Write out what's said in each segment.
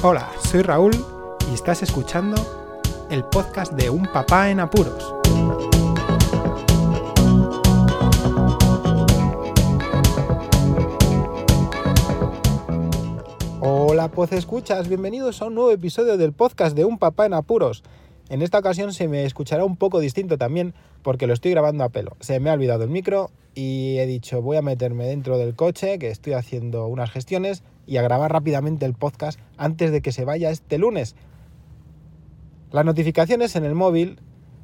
Hola, soy Raúl y estás escuchando el podcast de Un Papá en Apuros. Hola, pues escuchas, bienvenidos a un nuevo episodio del podcast de Un Papá en Apuros. En esta ocasión se me escuchará un poco distinto también porque lo estoy grabando a pelo. Se me ha olvidado el micro y he dicho voy a meterme dentro del coche que estoy haciendo unas gestiones y a grabar rápidamente el podcast antes de que se vaya este lunes. Las notificaciones en el móvil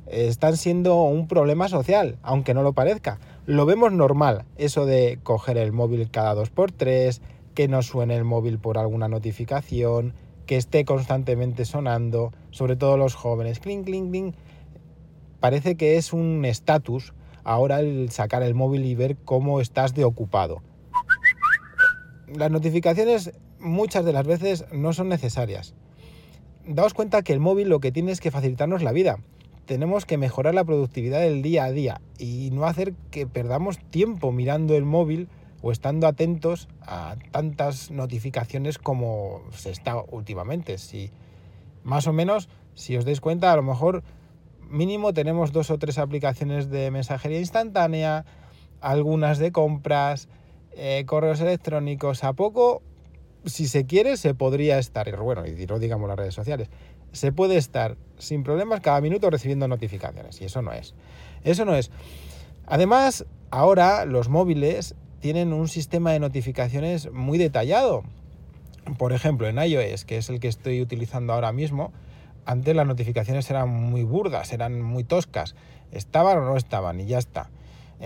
están siendo un problema social, aunque no lo parezca. Lo vemos normal, eso de coger el móvil cada dos por tres, que no suene el móvil por alguna notificación, que esté constantemente sonando, sobre todo los jóvenes, clink, clink, clink. Parece que es un estatus ahora el sacar el móvil y ver cómo estás de ocupado. Las notificaciones muchas de las veces no son necesarias. Daos cuenta que el móvil lo que tiene es que facilitarnos la vida. Tenemos que mejorar la productividad del día a día y no hacer que perdamos tiempo mirando el móvil o estando atentos a tantas notificaciones como se está últimamente. Si más o menos, si os dais cuenta, a lo mejor mínimo tenemos dos o tres aplicaciones de mensajería instantánea, algunas de compras, eh, correos electrónicos. A poco, si se quiere, se podría estar, bueno, y no digamos las redes sociales, se puede estar sin problemas cada minuto recibiendo notificaciones. Y eso no es. Eso no es. Además, ahora los móviles tienen un sistema de notificaciones muy detallado. Por ejemplo, en iOS, que es el que estoy utilizando ahora mismo, antes las notificaciones eran muy burdas, eran muy toscas. Estaban o no estaban y ya está.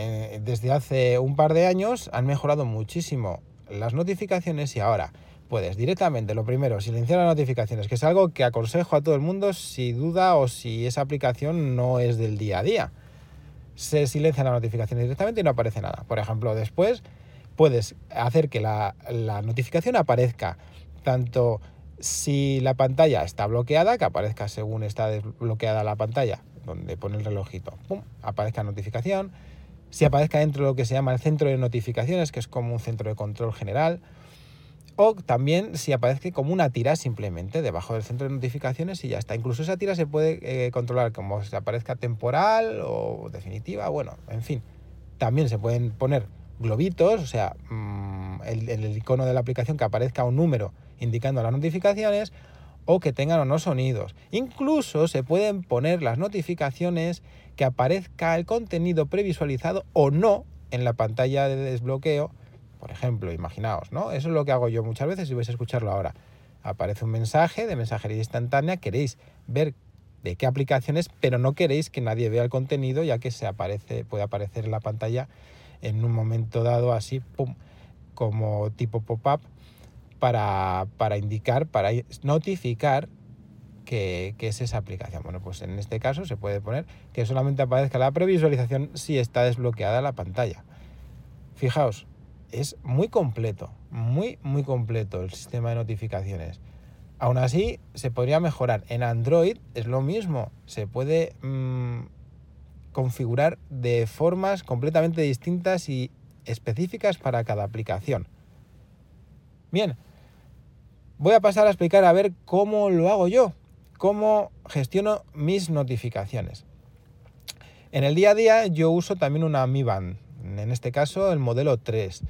Eh, desde hace un par de años han mejorado muchísimo las notificaciones y ahora puedes directamente, lo primero, silenciar las notificaciones, que es algo que aconsejo a todo el mundo si duda o si esa aplicación no es del día a día se silencian las notificaciones directamente y no aparece nada. Por ejemplo, después puedes hacer que la, notificación aparezca tanto si la pantalla está bloqueada, que aparezca según está desbloqueada la pantalla, donde pone el relojito, ¡pum! aparezca notificación. Si aparezca dentro de lo que se llama el centro de notificaciones, que es como un centro de control general, o también si aparece como una tira simplemente debajo del centro de notificaciones y ya está. Incluso esa tira se puede eh, controlar como si aparezca temporal o definitiva, bueno, en fin. También se pueden poner globitos, o sea, mm, el, el, icono de la aplicación que aparezca un número indicando las notificaciones o que tengan o no sonidos. Incluso se pueden poner las notificaciones que aparezca el contenido previsualizado o no en la pantalla de desbloqueo por ejemplo, imaginaos, ¿no? Eso es lo que hago yo muchas veces y vais a escucharlo ahora. Aparece un mensaje de mensajería instantánea, queréis ver de qué aplicaciones, pero no queréis que nadie vea el contenido ya que se aparece, puede aparecer en la pantalla en un momento dado así, pum, como tipo pop-up para, indicar, para notificar que, que, es esa aplicación. Bueno, pues en este caso se puede poner que solamente aparezca la previsualización si está desbloqueada la pantalla. Fijaos, es muy completo, muy, muy completo el sistema de notificaciones. Aún así, se podría mejorar. En Android es lo mismo, se puede mm, configurar de formas completamente distintas y específicas para cada aplicación. Bien, voy a pasar a explicar a ver cómo lo hago yo, cómo gestiono mis notificaciones. En el día a día yo uso también una Mi Band, en este caso el modelo 3.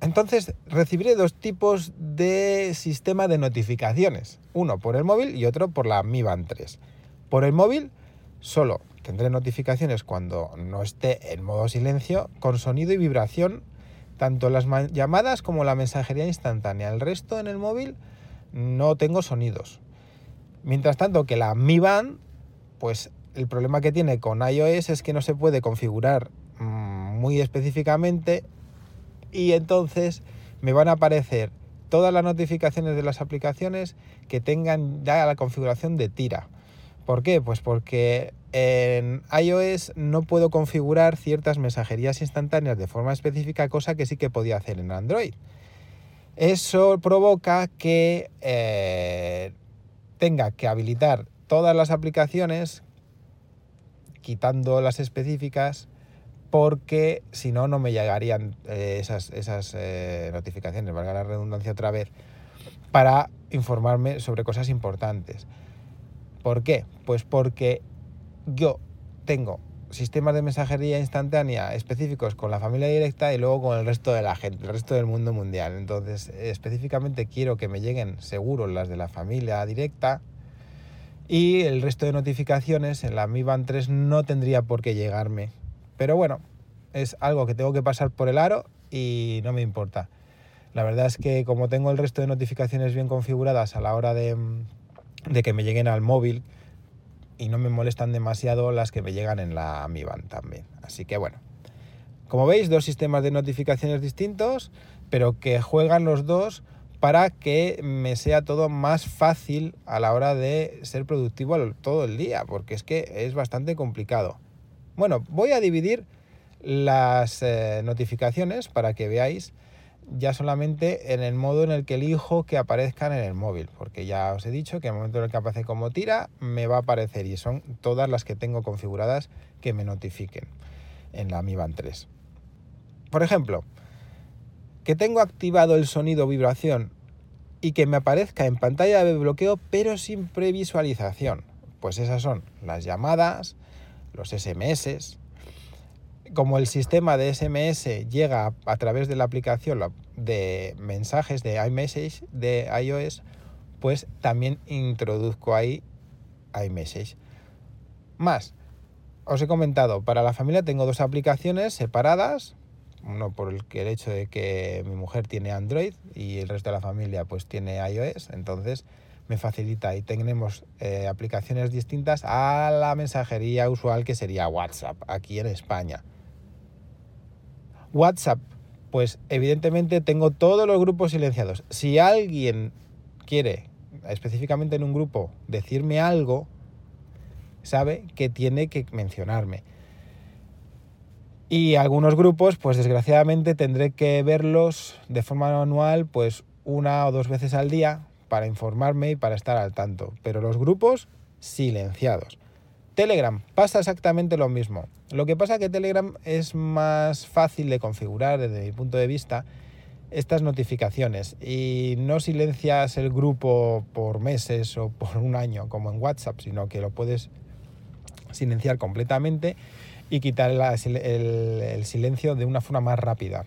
Entonces recibiré dos tipos de sistema de notificaciones, uno por el móvil y otro por la Mi Band 3. Por el móvil solo tendré notificaciones cuando no esté en modo silencio con sonido y vibración, tanto las llamadas como la mensajería instantánea. El resto en el móvil no tengo sonidos. Mientras tanto que la Mi Band, pues el problema que tiene con iOS es que no se puede configurar muy específicamente y entonces me van a aparecer todas las notificaciones de las aplicaciones que tengan ya la configuración de tira. ¿Por qué? Pues porque en iOS no puedo configurar ciertas mensajerías instantáneas de forma específica, cosa que sí que podía hacer en Android. Eso provoca que eh, tenga que habilitar todas las aplicaciones, quitando las específicas, porque si no, no me llegarían eh, esas, eh, notificaciones, valga la redundancia otra vez. para informarme sobre cosas importantes. ¿Por qué? Pues porque yo tengo sistemas de mensajería instantánea específicos con la familia directa y luego con el resto de la gente, el resto del mundo mundial. Entonces, específicamente quiero que me lleguen seguros las de la familia directa y el resto de notificaciones en la Mi Band 3 no tendría por qué llegarme. Pero bueno, es algo que tengo que pasar por el aro y no me importa. La verdad es que como tengo el resto de notificaciones bien configuradas a la hora de, de que me lleguen al móvil, y no me molestan demasiado las que me llegan en la Mi Band también. Así que bueno, como veis, dos sistemas de notificaciones distintos, pero que juegan los dos para que me sea todo más fácil a la hora de ser productivo todo el día, porque es que es bastante complicado. Bueno, voy a dividir las eh, notificaciones para que veáis ya solamente en el modo en el que elijo que aparezcan en el móvil, porque ya os he dicho que en el momento en el que aparece como tira, me va a aparecer y son todas las que tengo configuradas que me notifiquen en la Mi Band 3. Por ejemplo, que tengo activado el sonido vibración y que me aparezca en pantalla de bloqueo pero sin previsualización. Pues esas son las llamadas, los SMS, como el sistema de SMS llega a, través de la aplicación de mensajes de iMessage de iOS, pues también introduzco ahí iMessage. Más, os he comentado, para la familia tengo dos aplicaciones separadas, uno por el, el hecho de que mi mujer tiene Android y el resto de la familia pues tiene iOS, entonces me facilita y tenemos eh, aplicaciones distintas a la mensajería usual que sería WhatsApp aquí en España. WhatsApp, pues evidentemente tengo todos los grupos silenciados. Si alguien quiere específicamente en un grupo decirme algo, sabe que tiene que mencionarme. Y algunos grupos, pues desgraciadamente tendré que verlos de forma manual, pues una o dos veces al día para informarme y para estar al tanto. Pero los grupos silenciados. Telegram pasa exactamente lo mismo. Lo que pasa es que Telegram es más fácil de configurar desde mi punto de vista estas notificaciones y no silencias el grupo por meses o por un año como en WhatsApp, sino que lo puedes silenciar completamente y quitar el, silencio de una forma más rápida.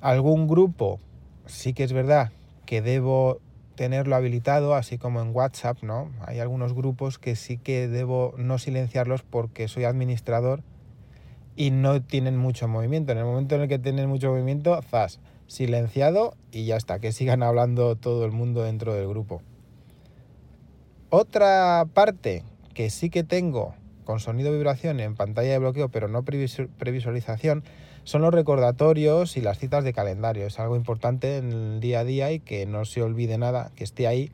Algún grupo sí que es verdad que debo tenerlo habilitado, así como en WhatsApp, ¿no? Hay algunos grupos que sí que debo no silenciarlos porque soy administrador y no tienen mucho movimiento. En el momento en el que tienen mucho movimiento, zas, silenciado y ya está, que sigan hablando todo el mundo dentro del grupo. Otra parte que sí que tengo con sonido vibración en pantalla de bloqueo, pero no previsualización, son los recordatorios y las citas de calendario. Es algo importante en el día a día y que no se olvide nada, que esté ahí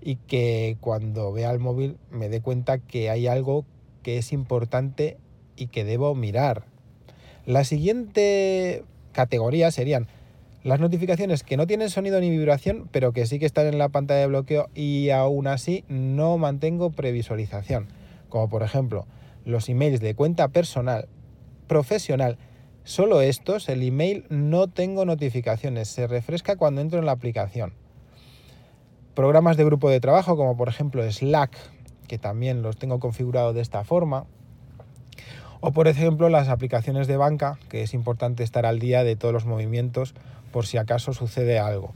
y que cuando vea el móvil me dé cuenta que hay algo que es importante y que debo mirar. La siguiente categoría serían las notificaciones que no tienen sonido ni vibración, pero que sí que están en la pantalla de bloqueo y aún así no mantengo previsualización. Como por ejemplo los emails de cuenta personal, profesional Solo estos, el email no tengo notificaciones, se refresca cuando entro en la aplicación. Programas de grupo de trabajo como por ejemplo Slack, que también los tengo configurados de esta forma. O por ejemplo las aplicaciones de banca, que es importante estar al día de todos los movimientos por si acaso sucede algo.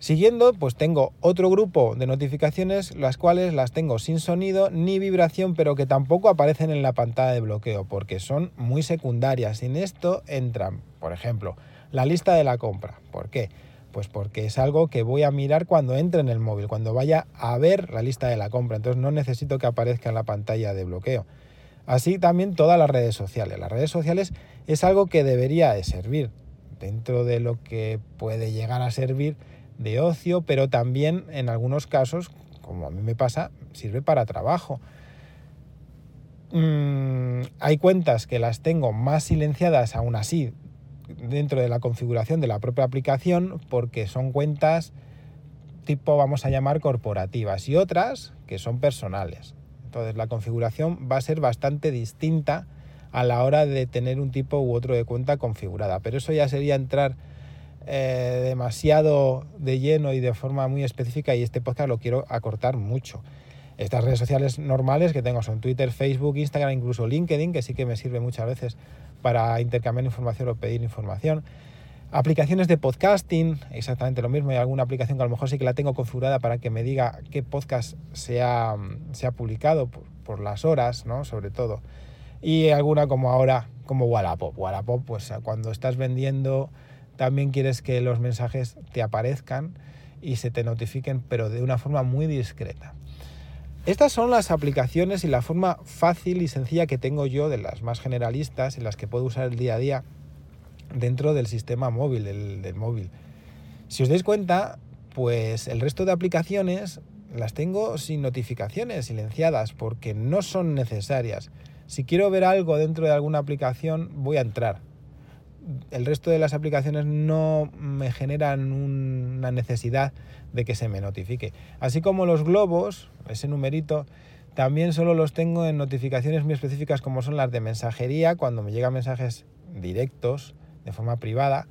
Siguiendo, pues tengo otro grupo de notificaciones, las cuales las tengo sin sonido ni vibración, pero que tampoco aparecen en la pantalla de bloqueo, porque son muy secundarias. En esto entran, por ejemplo, la lista de la compra. ¿Por qué? Pues porque es algo que voy a mirar cuando entre en el móvil, cuando vaya a ver la lista de la compra. Entonces no necesito que aparezca en la pantalla de bloqueo. Así también todas las redes sociales. Las redes sociales es algo que debería de servir. Dentro de lo que puede llegar a servir de ocio, pero también en algunos casos, como a mí me pasa, sirve para trabajo. Mm, hay cuentas que las tengo más silenciadas aún así dentro de la configuración de la propia aplicación porque son cuentas tipo vamos a llamar corporativas y otras que son personales. Entonces la configuración va a ser bastante distinta a la hora de tener un tipo u otro de cuenta configurada, pero eso ya sería entrar eh, demasiado de lleno y de forma muy específica y este podcast lo quiero acortar mucho. Estas redes sociales normales que tengo son Twitter, Facebook, Instagram, incluso LinkedIn, que sí que me sirve muchas veces para intercambiar información o pedir información. Aplicaciones de podcasting, exactamente lo mismo. Hay alguna aplicación que a lo mejor sí que la tengo configurada para que me diga qué podcast se ha, publicado por, las horas, ¿no? Sobre todo. Y alguna como ahora, como Wallapop. Wallapop, pues cuando estás vendiendo, también quieres que los mensajes te aparezcan y se te notifiquen, pero de una forma muy discreta. Estas son las aplicaciones y la forma fácil y sencilla que tengo yo de las más generalistas en las que puedo usar el día a día dentro del sistema móvil, del, móvil. Si os dais cuenta, pues el resto de aplicaciones las tengo sin notificaciones, silenciadas, porque no son necesarias. Si quiero ver algo dentro de alguna aplicación, voy a entrar. El resto de las aplicaciones no me generan una necesidad de que se me notifique. Así como los globos, ese numerito, también solo los tengo en notificaciones muy específicas como son las de mensajería, cuando me llegan mensajes directos de forma privada,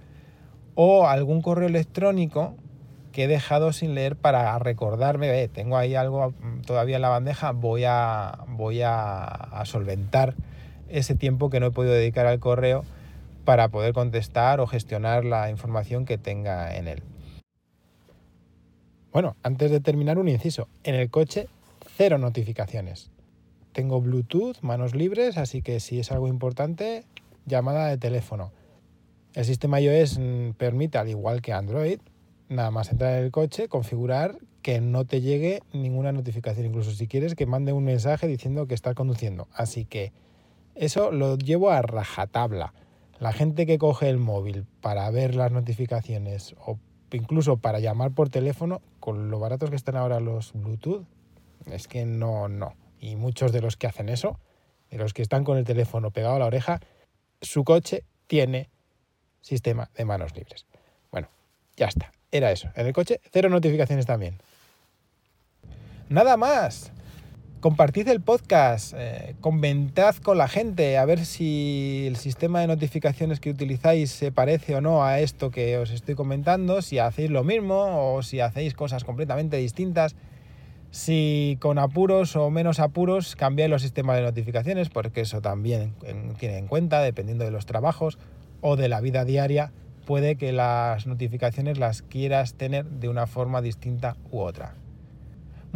o algún correo electrónico que he dejado sin leer para recordarme, tengo ahí algo todavía en la bandeja, voy a, voy a, solventar ese tiempo que no he podido dedicar al correo para poder contestar o gestionar la información que tenga en él. Bueno, antes de terminar un inciso, en el coche cero notificaciones. Tengo Bluetooth, manos libres, así que si es algo importante, llamada de teléfono. El sistema iOS mm, permite, al igual que Android, nada más entrar en el coche, configurar que no te llegue ninguna notificación, incluso si quieres que mande un mensaje diciendo que estás conduciendo. Así que eso lo llevo a rajatabla. La gente que coge el móvil para ver las notificaciones o incluso para llamar por teléfono, con lo baratos que están ahora los Bluetooth, es que no, no. Y muchos de los que hacen eso, de los que están con el teléfono pegado a la oreja, su coche tiene sistema de manos libres. Bueno, ya está. Era eso. En el coche, cero notificaciones también. Nada más. Compartid el podcast, eh, comentad con la gente a ver si el sistema de notificaciones que utilizáis se parece o no a esto que os estoy comentando, si hacéis lo mismo o si hacéis cosas completamente distintas, si con apuros o menos apuros cambiáis los sistemas de notificaciones, porque eso también tiene en cuenta, dependiendo de los trabajos o de la vida diaria, puede que las notificaciones las quieras tener de una forma distinta u otra.